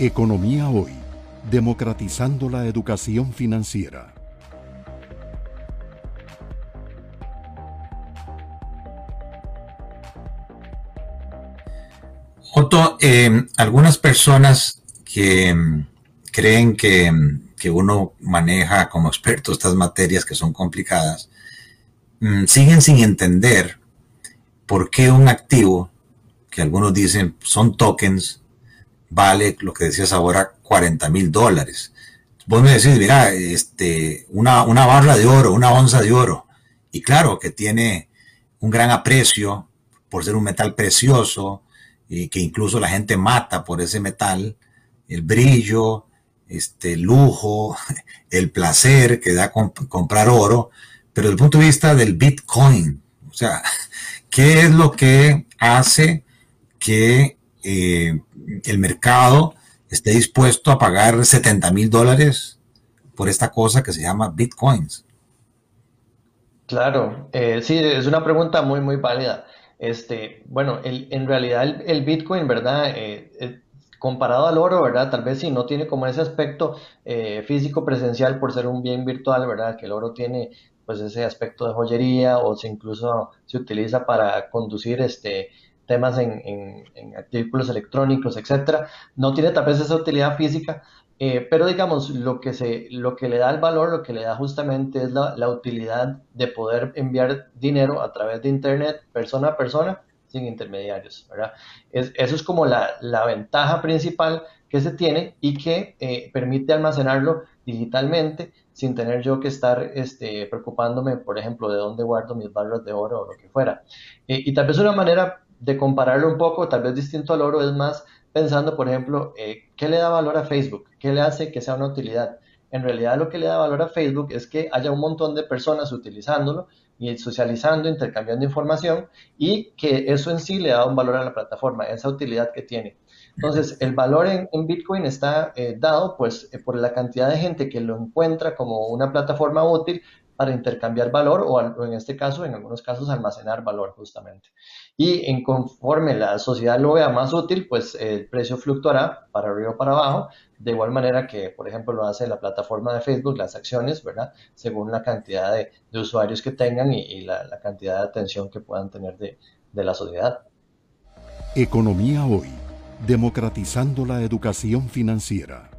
Economía Hoy, democratizando la educación financiera. Otto, eh, algunas personas que mm, creen que, mm, que, uno maneja como experto estas materias que son complicadas, mm, siguen sin entender por qué un activo, que algunos dicen son tokens, vale lo que decías ahora, 40 mil dólares. Vos me decís, mira, este, una, una barra de oro, una onza de oro, y claro que tiene un gran aprecio por ser un metal precioso, y que incluso la gente mata por ese metal, el brillo, este lujo, el placer que da comprar oro, pero desde el punto de vista del Bitcoin, o sea, ¿qué es lo que hace que eh, el mercado esté dispuesto a pagar 70 mil dólares por esta cosa que se llama Bitcoins? Claro, eh, sí, es una pregunta muy, muy válida. Este, bueno, el, en realidad el, Bitcoin, ¿verdad? Eh, eh, comparado al oro, ¿verdad? Tal vez sí, no tiene como ese aspecto físico presencial por ser un bien virtual, ¿verdad? Que el oro tiene pues ese aspecto de joyería o se incluso se utiliza para conducir este temas en, en, en artículos electrónicos, etcétera. No tiene tal vez esa utilidad física, eh, pero digamos, lo que, se, lo que le da el valor, lo que le da justamente es la, la, utilidad de poder enviar dinero a través de Internet, persona a persona, sin intermediarios, ¿verdad? Es, eso es como la, la, ventaja principal que se tiene y que eh, permite almacenarlo digitalmente sin tener yo que estar este, preocupándome, por ejemplo, de dónde guardo mis barras de oro o lo que fuera. Eh, y tal vez una manera de compararlo un poco, tal vez distinto al oro, es más pensando, por ejemplo, eh, ¿qué le da valor a Facebook? ¿Qué le hace que sea una utilidad? En realidad lo que le da valor a Facebook es que haya un montón de personas utilizándolo y socializando, intercambiando información y que eso en sí le da un valor a la plataforma, esa utilidad que tiene. Entonces, el valor en, Bitcoin está eh, dado pues eh, por la cantidad de gente que lo encuentra como una plataforma útil para intercambiar valor o, en este caso, en algunos casos, almacenar valor justamente y en conforme la sociedad lo vea más útil, pues el precio fluctuará para arriba o para abajo, de igual manera que, por ejemplo, lo hace la plataforma de Facebook, las acciones, ¿verdad? Según la cantidad de, usuarios que tengan y, la, la, cantidad de atención que puedan tener de, de la sociedad. Economía hoy, democratizando la educación financiera.